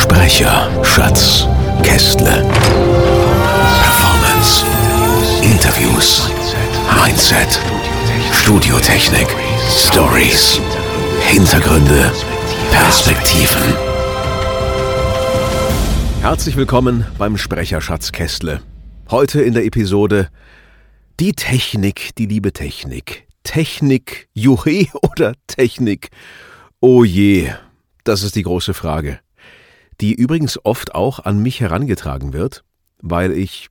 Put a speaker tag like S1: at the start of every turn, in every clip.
S1: Sprecher, Schatz, Kästle. Performance, Interviews, Mindset, Studiotechnik, Stories, Hintergründe, Perspektiven.
S2: Herzlich willkommen beim Sprecher Schatz Kästle. Heute in der Episode Die Technik, die liebe Technik. Technik, Juhe oder Technik? Oh je, das ist die große Frage. Die übrigens oft auch an mich herangetragen wird, weil ich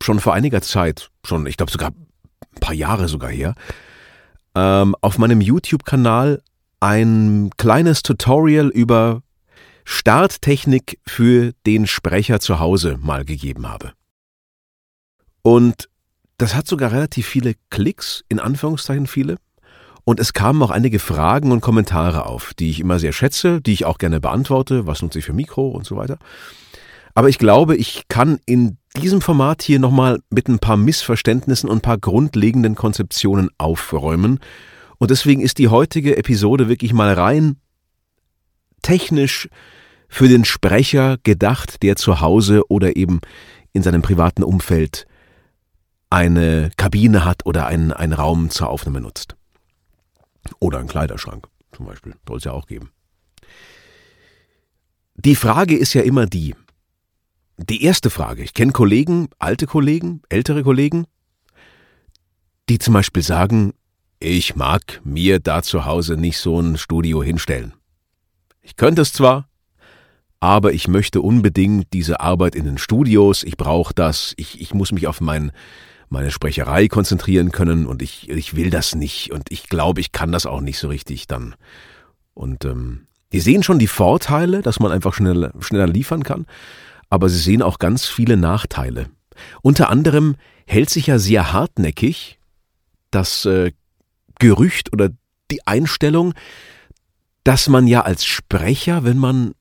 S2: schon vor einiger Zeit, schon, ich glaube sogar ein paar Jahre sogar her, ähm, auf meinem YouTube-Kanal ein kleines Tutorial über Starttechnik für den Sprecher zu Hause mal gegeben habe. Und das hat sogar relativ viele Klicks, in Anführungszeichen viele. Und es kamen auch einige Fragen und Kommentare auf, die ich immer sehr schätze, die ich auch gerne beantworte, was nutze ich für Mikro und so weiter. Aber ich glaube, ich kann in diesem Format hier nochmal mit ein paar Missverständnissen und ein paar grundlegenden Konzeptionen aufräumen und deswegen ist die heutige Episode wirklich mal rein technisch für den Sprecher gedacht, der zu Hause oder eben in seinem privaten Umfeld eine Kabine hat oder einen, einen Raum zur Aufnahme nutzt. Oder einen Kleiderschrank zum Beispiel, soll es ja auch geben. Die Frage ist ja immer die, die erste Frage, ich kenne Kollegen, alte Kollegen, ältere Kollegen, die zum Beispiel sagen, ich mag mir da zu Hause nicht so ein Studio hinstellen. Ich könnte es zwar, aber ich möchte unbedingt diese Arbeit in den Studios, ich brauche das, ich, ich muss mich auf mein, meine Sprecherei konzentrieren können und ich, ich will das nicht und ich glaube, ich kann das auch nicht so richtig dann. Und ähm, die sehen schon die Vorteile, dass man einfach schneller, schneller liefern kann, aber sie sehen auch ganz viele Nachteile. Unter anderem hält sich ja sehr hartnäckig das äh, Gerücht oder die Einstellung, dass man ja als Sprecher, wenn man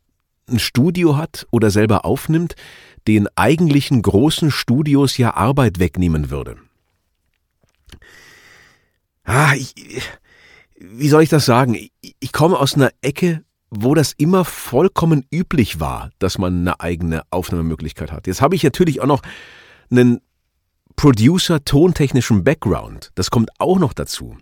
S2: ein Studio hat oder selber aufnimmt, den eigentlichen großen Studios ja Arbeit wegnehmen würde. Ah, ich, wie soll ich das sagen? Ich, komme aus einer Ecke, wo das immer vollkommen üblich war, dass man eine eigene Aufnahmemöglichkeit hat. Jetzt habe ich natürlich auch noch einen Producer tontechnischen Background. Das kommt auch noch dazu.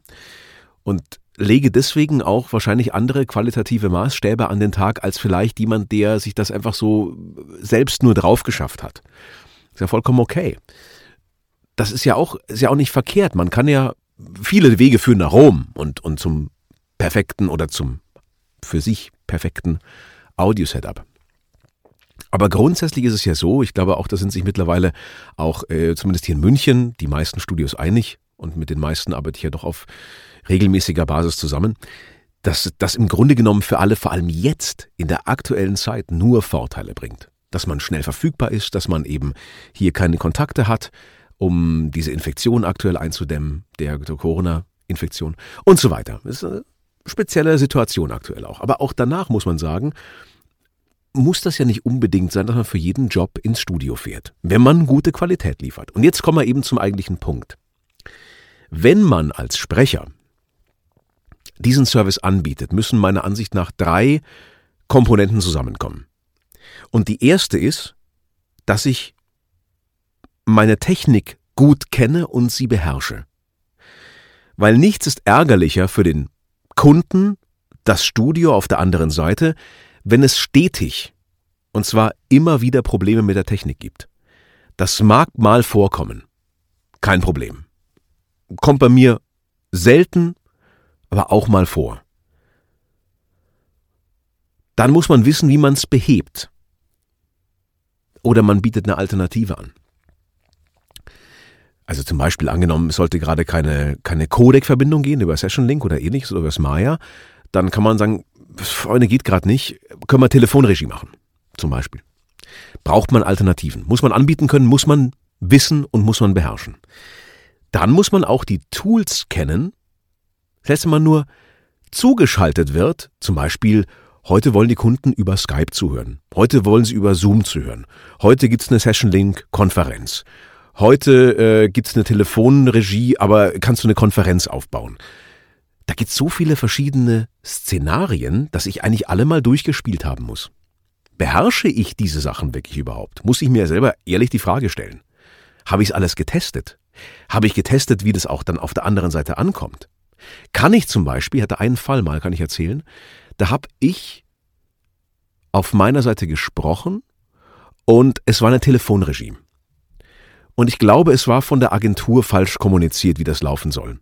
S2: Und lege deswegen auch wahrscheinlich andere qualitative Maßstäbe an den Tag als vielleicht jemand, der sich das einfach so selbst nur drauf geschafft hat. Ist ja vollkommen okay. Das ist ja auch, ist ja auch nicht verkehrt. Man kann ja viele Wege führen nach Rom und, und zum perfekten oder zum für sich perfekten Audio-Setup. Aber grundsätzlich ist es ja so, ich glaube auch, da sind sich mittlerweile auch, äh, zumindest hier in München, die meisten Studios einig und mit den meisten arbeite ich ja doch auf regelmäßiger Basis zusammen, dass das im Grunde genommen für alle, vor allem jetzt in der aktuellen Zeit, nur Vorteile bringt. Dass man schnell verfügbar ist, dass man eben hier keine Kontakte hat, um diese Infektion aktuell einzudämmen, der Corona-Infektion und so weiter. Das ist eine spezielle Situation aktuell auch. Aber auch danach muss man sagen, muss das ja nicht unbedingt sein, dass man für jeden Job ins Studio fährt, wenn man gute Qualität liefert. Und jetzt kommen wir eben zum eigentlichen Punkt. Wenn man als Sprecher diesen Service anbietet, müssen meiner Ansicht nach drei Komponenten zusammenkommen. Und die erste ist, dass ich meine Technik gut kenne und sie beherrsche. Weil nichts ist ärgerlicher für den Kunden, das Studio auf der anderen Seite, wenn es stetig, und zwar immer wieder Probleme mit der Technik gibt. Das mag mal vorkommen. Kein Problem. Kommt bei mir selten, aber auch mal vor. Dann muss man wissen, wie man es behebt. Oder man bietet eine Alternative an. Also zum Beispiel angenommen, es sollte gerade keine, keine Codec-Verbindung gehen über Session Link oder ähnliches oder über Smaya, dann kann man sagen, Freunde, geht gerade nicht, können wir Telefonregie machen, zum Beispiel. braucht man Alternativen. Muss man anbieten können, muss man wissen und muss man beherrschen. Dann muss man auch die Tools kennen, selbst wenn man nur zugeschaltet wird, zum Beispiel Heute wollen die Kunden über Skype zuhören. Heute wollen sie über Zoom zuhören. Heute gibt's eine Session Link Konferenz. Heute äh, gibt's eine Telefonregie, aber kannst du eine Konferenz aufbauen? Da gibt's so viele verschiedene Szenarien, dass ich eigentlich alle mal durchgespielt haben muss. Beherrsche ich diese Sachen wirklich überhaupt? Muss ich mir selber ehrlich die Frage stellen. Habe ich es alles getestet? Habe ich getestet, wie das auch dann auf der anderen Seite ankommt? Kann ich zum Beispiel, hatte einen Fall mal, kann ich erzählen, da habe ich auf meiner Seite gesprochen und es war eine Telefonregie. Und ich glaube, es war von der Agentur falsch kommuniziert, wie das laufen soll.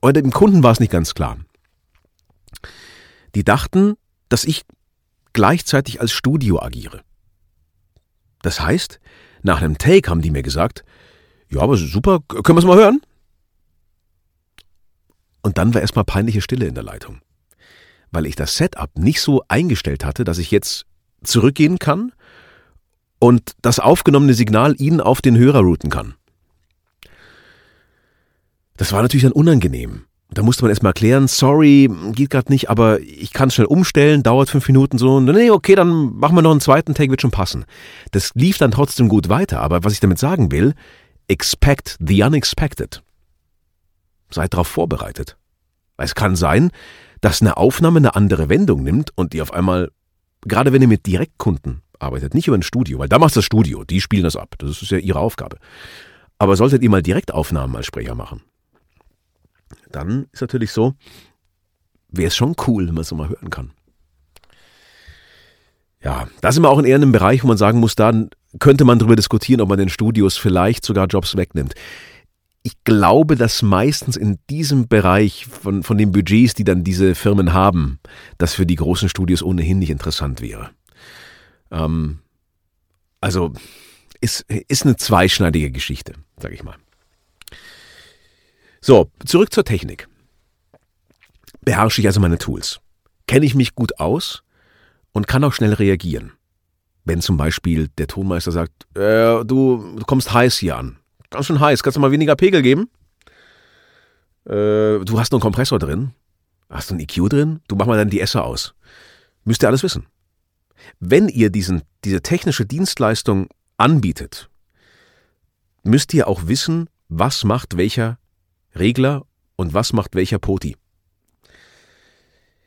S2: Und dem Kunden war es nicht ganz klar. Die dachten, dass ich gleichzeitig als Studio agiere. Das heißt, nach einem Take haben die mir gesagt, ja, aber super, können wir es mal hören? Und dann war erstmal peinliche Stille in der Leitung weil ich das Setup nicht so eingestellt hatte, dass ich jetzt zurückgehen kann und das aufgenommene Signal Ihnen auf den Hörer routen kann. Das war natürlich dann unangenehm. Da musste man erstmal erklären, sorry, geht gerade nicht, aber ich kann es schnell umstellen, dauert fünf Minuten so. Nee, okay, dann machen wir noch einen zweiten Take, wird schon passen. Das lief dann trotzdem gut weiter, aber was ich damit sagen will, expect the unexpected. Seid darauf vorbereitet. Es kann sein, dass eine Aufnahme eine andere Wendung nimmt und die auf einmal, gerade wenn ihr mit Direktkunden arbeitet, nicht über ein Studio, weil da macht das Studio, die spielen das ab, das ist ja ihre Aufgabe. Aber solltet ihr mal Direktaufnahmen als Sprecher machen, dann ist natürlich so, wäre es schon cool, wenn man es mal hören kann. Ja, da sind wir auch in eher einem Bereich, wo man sagen muss, da könnte man darüber diskutieren, ob man den Studios vielleicht sogar Jobs wegnimmt ich glaube, dass meistens in diesem Bereich von, von den Budgets, die dann diese Firmen haben, das für die großen Studios ohnehin nicht interessant wäre. Ähm, also ist, ist eine zweischneidige Geschichte, sage ich mal. So, zurück zur Technik. Beherrsche ich also meine Tools? Kenne ich mich gut aus und kann auch schnell reagieren? Wenn zum Beispiel der Tonmeister sagt, äh, du, du kommst heiß hier an, ganz schön heiß. Kannst du mal weniger Pegel geben? Äh, du hast noch einen Kompressor drin. Hast du einen EQ drin? Du mach mal dann die Esser aus. Müsst ihr alles wissen. Wenn ihr diesen, diese technische Dienstleistung anbietet, müsst ihr auch wissen, was macht welcher Regler und was macht welcher Poti.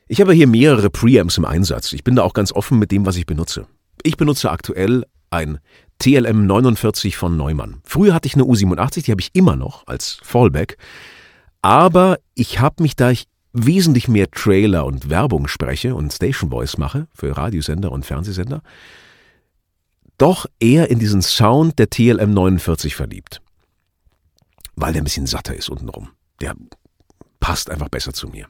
S2: Ich habe hier mehrere Preamps im Einsatz. Ich bin da auch ganz offen mit dem, was ich benutze. Ich benutze aktuell ein TLM 49 von Neumann. Früher hatte ich eine U87, die habe ich immer noch als Fallback. Aber ich habe mich, da ich wesentlich mehr Trailer und Werbung spreche und Station Voice mache für Radiosender und Fernsehsender, doch eher in diesen Sound der TLM 49 verliebt. Weil der ein bisschen satter ist untenrum. Der passt einfach besser zu mir.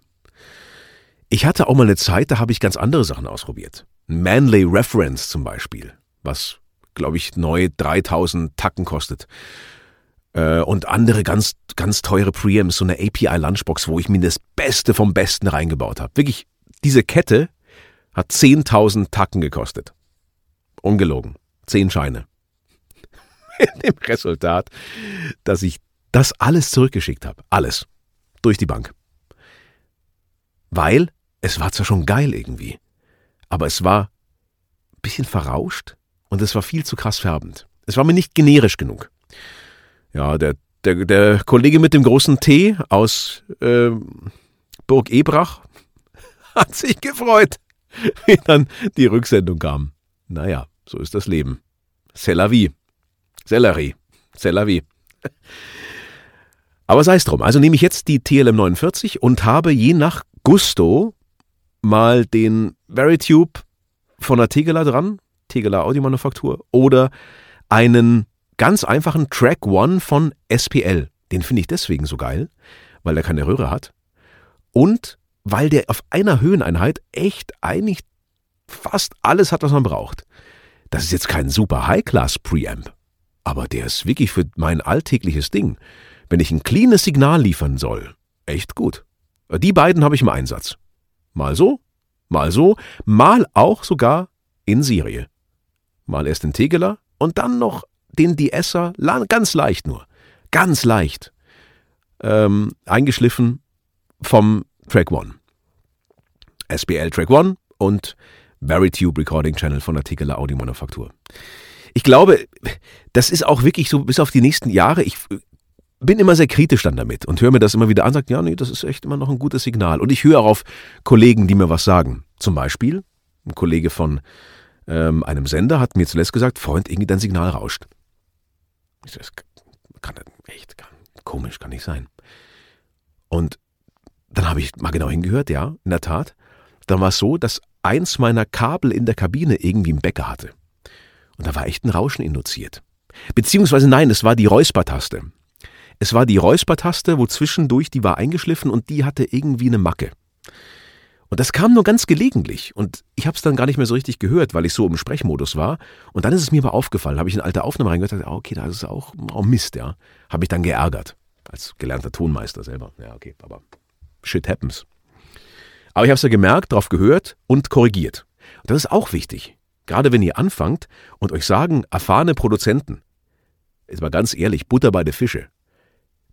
S2: Ich hatte auch mal eine Zeit, da habe ich ganz andere Sachen ausprobiert. Manley Reference zum Beispiel, was glaube ich, neu 3000 Tacken kostet. Äh, und andere ganz, ganz teure Preamps, so eine API Lunchbox, wo ich mir das Beste vom Besten reingebaut habe. Wirklich, diese Kette hat 10.000 Tacken gekostet. Ungelogen. Zehn Scheine. Mit dem Resultat, dass ich das alles zurückgeschickt habe. Alles. Durch die Bank. Weil es war zwar schon geil irgendwie, aber es war ein bisschen verrauscht, und es war viel zu krass färbend. Es war mir nicht generisch genug. Ja, der, der, der Kollege mit dem großen T aus äh, Burg Ebrach hat sich gefreut, wie dann die Rücksendung kam. Naja, so ist das Leben. C'est la vie. C'est la. Aber sei es drum. Also nehme ich jetzt die TLM 49 und habe je nach Gusto mal den Veritube von der Tegela dran, Tegeler Audiomanufaktur oder einen ganz einfachen Track One von SPL. Den finde ich deswegen so geil, weil er keine Röhre hat und weil der auf einer Höheneinheit echt eigentlich fast alles hat, was man braucht. Das ist jetzt kein super High-Class-Preamp, aber der ist wirklich für mein alltägliches Ding, wenn ich ein cleanes Signal liefern soll, echt gut. Die beiden habe ich im Einsatz. Mal so, mal so, mal auch sogar in Serie. Mal erst den Tegeler und dann noch den Diesser, ganz leicht nur, ganz leicht, ähm, eingeschliffen vom Track One. SBL Track One und Veritube Recording Channel von der Tegeler Audi Manufaktur. Ich glaube, das ist auch wirklich so bis auf die nächsten Jahre. Ich bin immer sehr kritisch dann damit und höre mir das immer wieder an, sagt, ja, nee, das ist echt immer noch ein gutes Signal. Und ich höre auch auf Kollegen, die mir was sagen. Zum Beispiel ein Kollege von ähm, einem Sender hat mir zuletzt gesagt, Freund, irgendwie dein Signal rauscht. Ich so, das kann echt kann, komisch, kann nicht sein. Und dann habe ich mal genau hingehört, ja, in der Tat. Dann war es so, dass eins meiner Kabel in der Kabine irgendwie einen Bäcker hatte. Und da war echt ein Rauschen induziert. Beziehungsweise nein, es war die Räuspertaste. Es war die Räuspertaste, wo zwischendurch die war eingeschliffen und die hatte irgendwie eine Macke. Und das kam nur ganz gelegentlich und ich habe es dann gar nicht mehr so richtig gehört, weil ich so im Sprechmodus war. Und dann ist es mir aber aufgefallen, habe ich in alte Aufnahme reingehört, dachte, ah, okay, da ist auch, auch Mist, ja. Habe ich dann geärgert, als gelernter Tonmeister selber. Ja, okay, aber shit happens. Aber ich habe es ja gemerkt, darauf gehört und korrigiert. Und das ist auch wichtig. Gerade wenn ihr anfangt und euch sagen, erfahrene Produzenten, jetzt mal ganz ehrlich, Butter bei der Fische,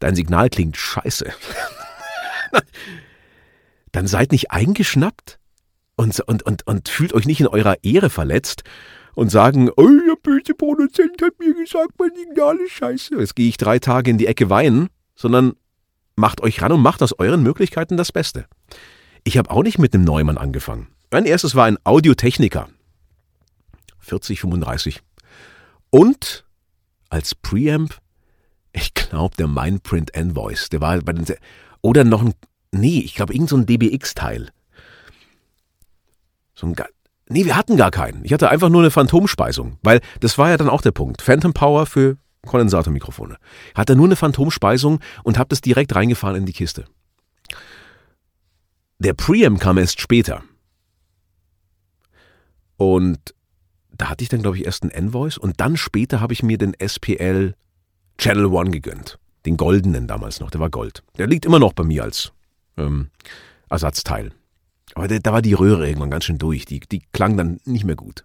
S2: dein Signal klingt scheiße. dann seid nicht eingeschnappt und, und, und, und fühlt euch nicht in eurer Ehre verletzt und sagen, oh, der böse Produzent hat mir gesagt, mein Signal ist scheiße. Jetzt gehe ich drei Tage in die Ecke weinen, sondern macht euch ran und macht aus euren Möglichkeiten das Beste. Ich habe auch nicht mit einem Neumann angefangen. Mein erstes war ein Audiotechniker. 40, 35. Und als Preamp, ich glaube, der Mindprint Envoice. Der war bei den. Oder noch ein Nee, ich glaube, irgend so DBX-Teil. So ein Nee, wir hatten gar keinen. Ich hatte einfach nur eine Phantomspeisung, weil das war ja dann auch der Punkt. Phantom Power für Kondensatormikrofone. Hatte nur eine Phantomspeisung und habe das direkt reingefahren in die Kiste. Der Preamp kam erst später. Und da hatte ich dann, glaube ich, erst einen Envoice und dann später habe ich mir den SPL Channel One gegönnt. Den goldenen damals noch, der war Gold. Der liegt immer noch bei mir als ähm, Ersatzteil. Aber da, war die Röhre irgendwann ganz schön durch. Die, die klang dann nicht mehr gut.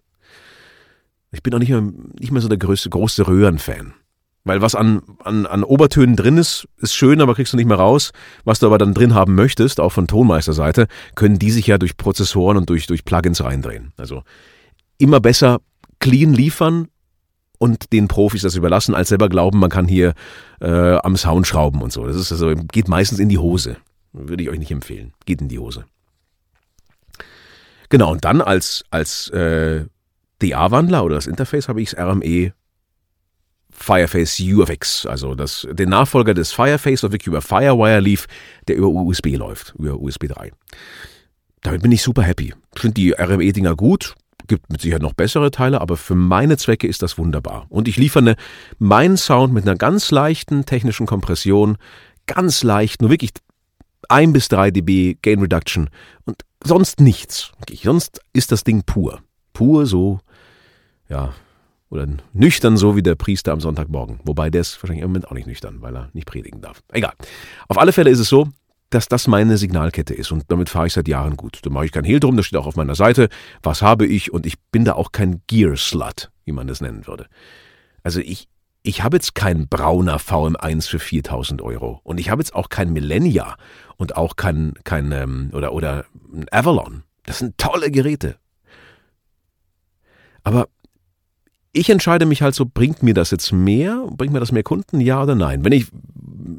S2: Ich bin auch nicht mehr, nicht mehr so der größte, große Röhrenfan. Weil was an, an, an Obertönen drin ist, ist schön, aber kriegst du nicht mehr raus. Was du aber dann drin haben möchtest, auch von Tonmeisterseite, können die sich ja durch Prozessoren und durch, durch Plugins reindrehen. Also immer besser clean liefern und den Profis das überlassen, als selber glauben, man kann hier äh, am Sound schrauben und so. Das ist also, geht meistens in die Hose. Würde ich euch nicht empfehlen. Geht in die Hose. Genau, und dann als, als äh, DA-Wandler oder das Interface habe ich das RME Fireface UFX, also das, den Nachfolger des Fireface, der wirklich über Firewire lief, der über USB läuft, über USB 3. Damit bin ich super happy. Ich finde die RME-Dinger gut, gibt mit Sicherheit noch bessere Teile, aber für meine Zwecke ist das wunderbar. Und ich liefere meinen Sound mit einer ganz leichten technischen Kompression, ganz leicht, nur wirklich 1 bis 3 dB Gain Reduction und sonst nichts. Okay, sonst ist das Ding pur. Pur so, ja, oder nüchtern so wie der Priester am Sonntagmorgen. Wobei der ist wahrscheinlich im Moment auch nicht nüchtern, weil er nicht predigen darf. Egal. Auf alle Fälle ist es so, dass das meine Signalkette ist und damit fahre ich seit Jahren gut. Da mache ich kein Hehl drum, das steht auch auf meiner Seite. Was habe ich? Und ich bin da auch kein Gear-Slut, wie man das nennen würde. Also ich, ich habe jetzt kein brauner VM1 für 4000 Euro und ich habe jetzt auch kein Millennia und auch kein, kein ähm, oder, oder ein Avalon. Das sind tolle Geräte. Aber ich entscheide mich halt so, bringt mir das jetzt mehr? Bringt mir das mehr Kunden? Ja oder nein? Wenn ich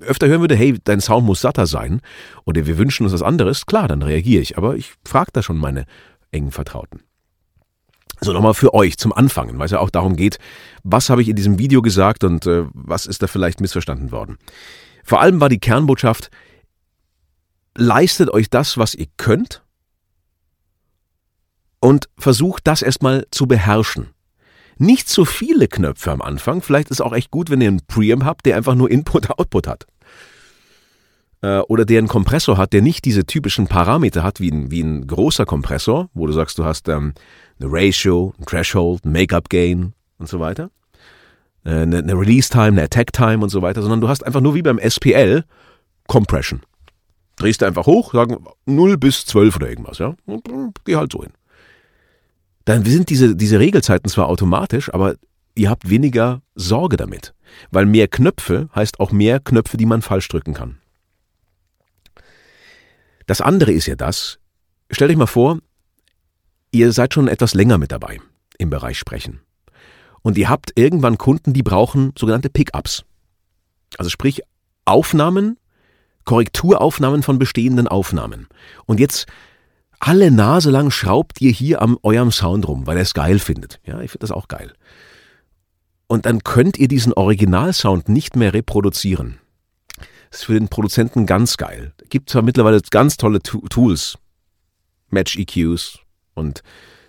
S2: öfter hören würde, hey, dein Sound muss satter sein oder wir wünschen uns was anderes, klar, dann reagiere ich. Aber ich frage da schon meine engen Vertrauten. So, nochmal für euch zum Anfangen, weil es ja auch darum geht, was habe ich in diesem Video gesagt und äh, was ist da vielleicht missverstanden worden. Vor allem war die Kernbotschaft, leistet euch das, was ihr könnt und versucht das erstmal zu beherrschen. Nicht zu viele Knöpfe am Anfang, vielleicht ist auch echt gut, wenn ihr einen Preamp habt, der einfach nur Input-Output hat. Äh, oder der einen Kompressor hat, der nicht diese typischen Parameter hat wie ein, wie ein großer Kompressor, wo du sagst, du hast ähm, eine Ratio, ein Threshold, ein Make-up-Gain und so weiter, äh, eine, eine Release-Time, eine Attack-Time und so weiter, sondern du hast einfach nur wie beim SPL Compression. Drehst du einfach hoch, sagen 0 bis 12 oder irgendwas, ja, geh halt so hin. dann sind diese, diese Regelzeiten zwar automatisch, aber ihr habt weniger Sorge damit. Weil mehr Knöpfe heißt auch mehr Knöpfe, die man falsch drücken kann. Das andere ist ja das, stellt euch mal vor, ihr seid schon etwas länger mit dabei im Bereich Sprechen. Und ihr habt irgendwann Kunden, die brauchen sogenannte Pickups. Also sprich Aufnahmen, Korrekturaufnahmen von bestehenden Aufnahmen. Und jetzt alle Nase lang schraubt ihr hier am eurem Sound rum, weil er es geil findet. Ja, ich finde das auch geil. Und dann könnt ihr diesen Originalsound nicht mehr reproduzieren. Das ist für den Produzenten ganz geil. Es gibt zwar mittlerweile ganz tolle Tools, Match EQs und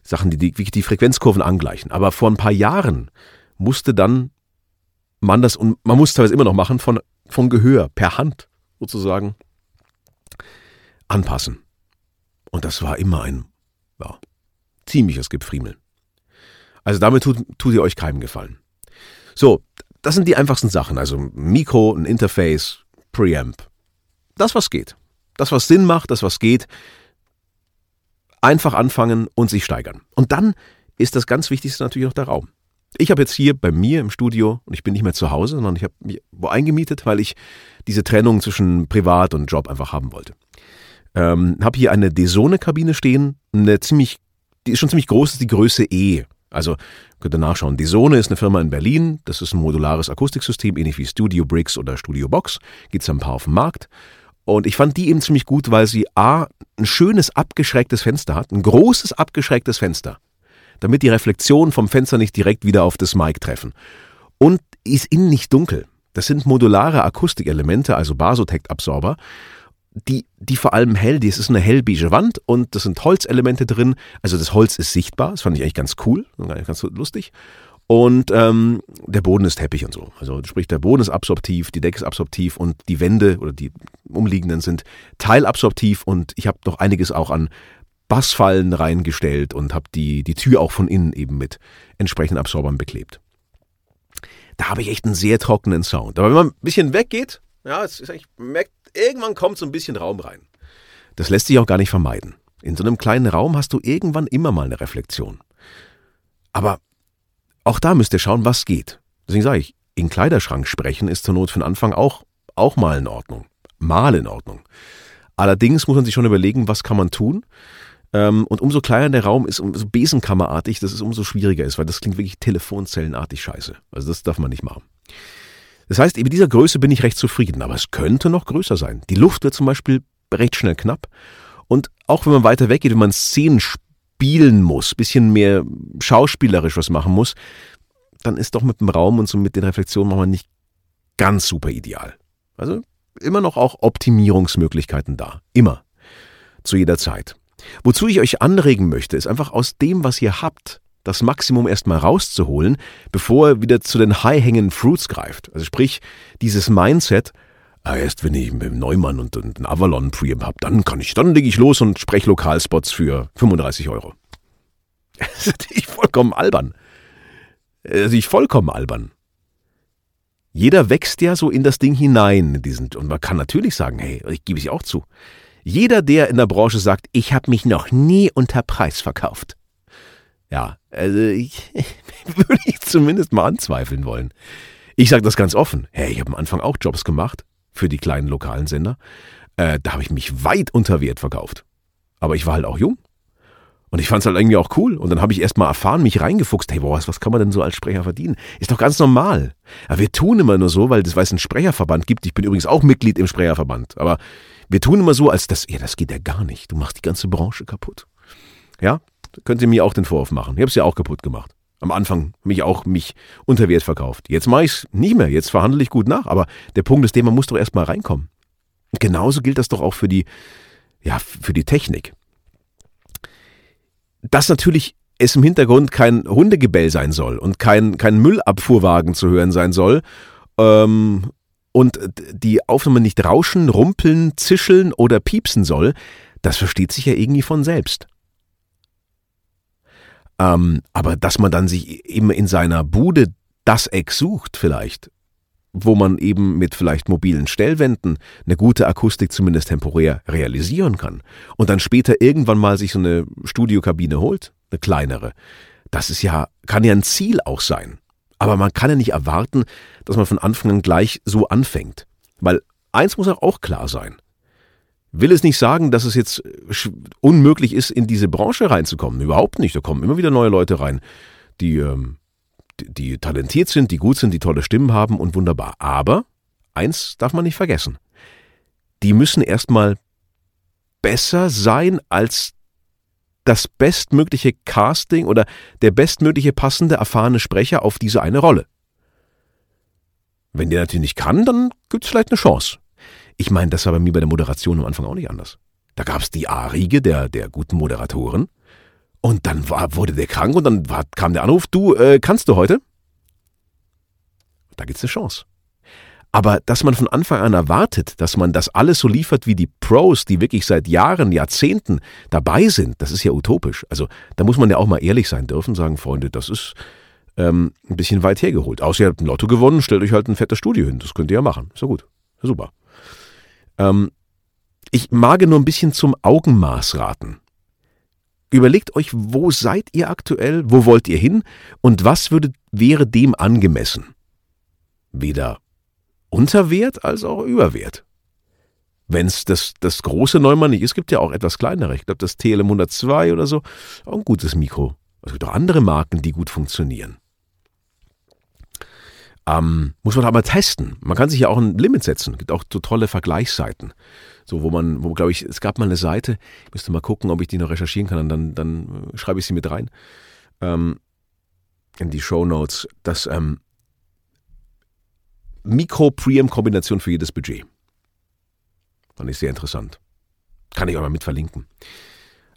S2: Sachen, die die, die Frequenzkurven angleichen. Aber vor ein paar Jahren musste dann man das, und man muss teilweise immer noch machen, von, von Gehör per Hand sozusagen anpassen. Und das war immer ein ja, ziemliches Gepfriemel. Also damit tut, tut ihr euch keinem Gefallen. So, das sind die einfachsten Sachen. Also Mikro, ein Interface, Preamp. Das, was geht. Das, was Sinn macht, das, was geht. Einfach anfangen und sich steigern. Und dann ist das ganz Wichtigste natürlich noch der Raum. Ich habe jetzt hier bei mir im Studio und ich bin nicht mehr zu Hause, sondern ich habe mich wo eingemietet, weil ich diese Trennung zwischen Privat und Job einfach haben wollte. Ähm, habe hier eine Desone-Kabine stehen, eine ziemlich, die ist schon ziemlich groß, ist die Größe E. Also könnt ihr nachschauen. Desone ist eine Firma in Berlin, das ist ein modulares Akustiksystem, ähnlich wie Studio Bricks oder Studio Box. Gibt es ein paar auf dem Markt. Und ich fand die eben ziemlich gut, weil sie A, ein schönes abgeschrägtes Fenster hat, ein großes abgeschrägtes Fenster damit die Reflexionen vom Fenster nicht direkt wieder auf das Mic treffen. Und ist innen nicht dunkel. Das sind modulare Akustikelemente, also Basotect-Absorber, die, die vor allem hell, die, es ist eine hellbeige Wand und das sind Holzelemente drin. Also das Holz ist sichtbar, das fand ich eigentlich ganz cool, ganz lustig. Und ähm, der Boden ist Teppich und so. Also sprich, der Boden ist absorptiv, die Decke ist absorptiv und die Wände oder die umliegenden sind teilabsorptiv und ich habe noch einiges auch an Bassfallen reingestellt und habe die, die Tür auch von innen eben mit entsprechenden Absorbern beklebt. Da habe ich echt einen sehr trockenen Sound. Aber wenn man ein bisschen weggeht, ja, es ist eigentlich, merkt, irgendwann kommt so ein bisschen Raum rein. Das lässt sich auch gar nicht vermeiden. In so einem kleinen Raum hast du irgendwann immer mal eine Reflexion. Aber auch da müsst ihr schauen, was geht. Deswegen sage ich, in Kleiderschrank sprechen ist zur Not für den Anfang auch, auch mal in Ordnung. Mal in Ordnung. Allerdings muss man sich schon überlegen, was kann man tun. Ähm, und umso kleiner der Raum ist, umso besenkammerartig, dass es umso schwieriger ist, weil das klingt wirklich telefonzellenartig scheiße. Also das darf man nicht machen. Das heißt, mit dieser Größe bin ich recht zufrieden, aber es könnte noch größer sein. Die Luft wird zum Beispiel recht schnell knapp. Und auch wenn man weiter weggeht, wenn man Szenen spielen muss, bisschen mehr schauspielerisch was machen muss, dann ist doch mit dem Raum und so mit den Reflexionen manchmal nicht ganz super ideal. Also immer noch auch Optimierungsmöglichkeiten da. Immer. Zu jeder Zeit. Wozu ich euch anregen möchte, ist einfach aus dem, was ihr habt, das Maximum erstmal rauszuholen, bevor ihr wieder zu den high-hanging Fruits greift. Also sprich, dieses Mindset, erst wenn ich mit Neumann und, und einen Avalon Preamp habe, dann kann ich, dann lege ich los und spreche Lokalspots für 35 Euro. Das ist natürlich vollkommen albern. Das ist vollkommen albern. Jeder wächst ja so in das Ding hinein. Diesen, und man kann natürlich sagen, hey, ich gebe es auch zu. Jeder, der in der Branche sagt, ich habe mich noch nie unter Preis verkauft. Ja, also ich, würde ich zumindest mal anzweifeln wollen. Ich sage das ganz offen. Hey, ich habe am Anfang auch Jobs gemacht für die kleinen lokalen Sender. Äh, da habe ich mich weit unter Wert verkauft. Aber ich war halt auch jung. Und ich fand es halt irgendwie auch cool. Und dann habe ich erst mal erfahren, mich reingefuchst, hey, boah, was kann man denn so als Sprecher verdienen? Ist doch ganz normal. Aber wir tun immer nur so, weil es einen Sprecherverband gibt. Ich bin übrigens auch Mitglied im Sprecherverband. Aber wir tun immer so, als das, ja, das geht ja gar nicht. Du machst die ganze Branche kaputt. Ja, könnt ihr mir auch den Vorwurf machen. Ich habe es ja auch kaputt gemacht. Am Anfang mich auch mich unter Wert verkauft. Jetzt mache ich es nicht mehr. Jetzt verhandle ich gut nach. Aber der Punkt ist der, man muss doch erstmal reinkommen. Und genauso gilt das doch auch für die, ja, für die Technik. Dass natürlich es im Hintergrund kein Hundegebell sein soll und kein, kein Müllabfuhrwagen zu hören sein soll ähm, und die Aufnahme nicht rauschen, rumpeln, zischeln oder piepsen soll, das versteht sich ja irgendwie von selbst. Ähm, aber dass man dann sich eben in seiner Bude das Eck sucht vielleicht, wo man eben mit vielleicht mobilen Stellwänden eine gute Akustik zumindest temporär realisieren kann und dann später irgendwann mal sich so eine Studiokabine holt, eine kleinere. Das ist ja, kann ja ein Ziel auch sein. Aber man kann ja nicht erwarten, dass man von Anfang an gleich so anfängt. Weil eins muss auch klar sein. Will es nicht sagen, dass es jetzt unmöglich ist, in diese Branche reinzukommen. Überhaupt nicht. Da kommen immer wieder neue Leute rein, die, ähm, die, die talentiert sind, die gut sind, die tolle Stimmen haben und wunderbar. Aber eins darf man nicht vergessen. Die müssen erstmal besser sein als das bestmögliche Casting oder der bestmögliche passende erfahrene Sprecher auf diese eine Rolle. Wenn der natürlich nicht kann, dann gibt es vielleicht eine Chance. Ich meine, das war bei mir bei der Moderation am Anfang auch nicht anders. Da gab es die A-Riege der, der guten Moderatoren und dann war, wurde der krank und dann war, kam der Anruf, du, äh, kannst du heute? Da gibt's eine Chance. Aber dass man von Anfang an erwartet, dass man das alles so liefert wie die Pros, die wirklich seit Jahren, Jahrzehnten dabei sind, das ist ja utopisch. Also da muss man ja auch mal ehrlich sein dürfen, sagen, Freunde, das ist ähm, ein bisschen weit hergeholt. Außer ihr habt ein Lotto gewonnen, stellt euch halt ein fettes Studio hin. Das könnt ihr ja machen. Ist ja gut. Super. Ähm, ich mag nur ein bisschen zum Augenmaß raten. Überlegt euch, wo seid ihr aktuell, wo wollt ihr hin und was würde, wäre dem angemessen? Weder Unterwert als auch Überwert. Wenn es das, das große Neumann nicht ist, gibt ja auch etwas kleinere. Ich glaube, das TLM 102 oder so, auch ein gutes Mikro. Es gibt auch andere Marken, die gut funktionieren. Ähm, muss man aber testen. Man kann sich ja auch ein Limit setzen. Es gibt auch so tolle Vergleichsseiten. So, wo man, wo glaube ich, es gab mal eine Seite, ich müsste mal gucken, ob ich die noch recherchieren kann, und dann, dann schreibe ich sie mit rein. Ähm, in die Show Notes, das ähm, Mikro-Preamp-Kombination für jedes Budget. Fand ich sehr interessant. Kann ich auch mal mit verlinken.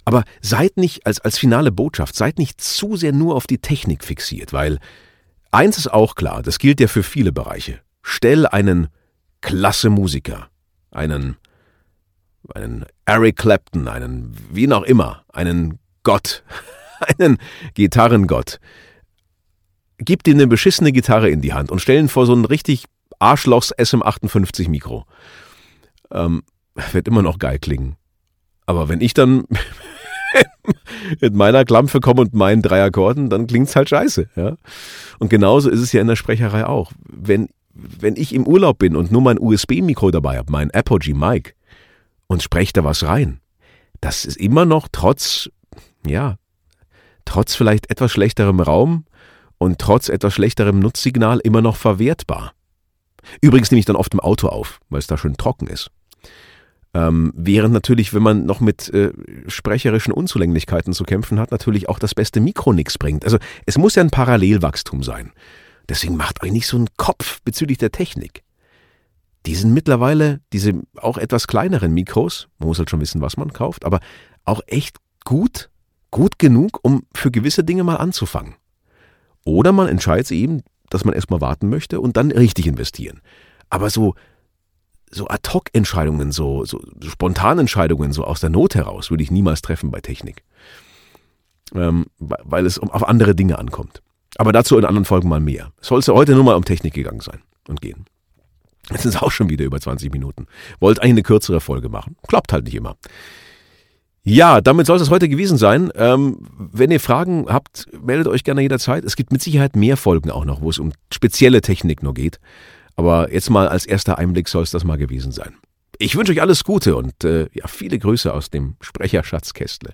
S2: Aber seid nicht, als, als finale Botschaft, seid nicht zu sehr nur auf die Technik fixiert, weil eins ist auch klar, das gilt ja für viele Bereiche. Stell einen klasse Musiker, einen, einen Eric Clapton, einen, wie auch immer, einen Gott, einen Gitarrengott. Gib ihm eine beschissene Gitarre in die Hand und stell ihn vor so ein richtig Arschlochs SM58 Mikro. Ähm, wird immer noch geil klingen. Aber wenn ich dann mit meiner Klampfe komme und meinen drei Akkorden, dann klingt's halt scheiße. Ja? Und genauso ist es ja in der Sprecherei auch. Wenn, wenn ich im Urlaub bin und nur mein USB-Mikro dabei habe, mein Apogee Mic, und spreche da was rein, das ist immer noch trotz, ja, trotz vielleicht etwas schlechterem Raum und trotz etwas schlechterem Nutzsignal immer noch verwertbar. Übrigens nehme ich dann oft im Auto auf, weil es da schön trocken ist. Ähm, während natürlich, wenn man noch mit äh, sprecherischen Unzulänglichkeiten zu kämpfen hat, natürlich auch das beste Mikro nichts bringt. Also es muss ja ein Parallelwachstum sein. Deswegen macht euch nicht so einen Kopf bezüglich der Technik. Die sind mittlerweile, diese auch etwas kleineren Mikros, man muss halt schon wissen, was man kauft, aber auch echt gut, gut genug, um für gewisse Dinge mal anzufangen. Oder man entscheidet eben, dass man erstmal warten möchte und dann richtig investieren. Aber so, so Ad-Hoc-Entscheidungen, so, so Spontanentscheidungen, so aus der Not heraus, würde ich niemals treffen bei Technik. Ähm, weil es auf andere Dinge ankommt. Aber dazu in anderen Folgen mal mehr. Es soll heute nur mal um Technik gegangen sein und gehen. Jetzt sind es auch schon wieder über 20 Minuten. Wollt eigentlich eine kürzere Folge machen. Klappt halt nicht immer. Ja, damit soll es heute gewesen sein. Ähm, wenn ihr Fragen habt, meldet euch gerne jederzeit. Es gibt mit Sicherheit mehr Folgen auch noch, wo es um spezielle Technik nur geht. Aber jetzt mal als erster Einblick soll es das mal gewesen sein. Ich wünsche euch alles Gute und äh, ja, viele Grüße aus dem Sprecherschatz Kästle.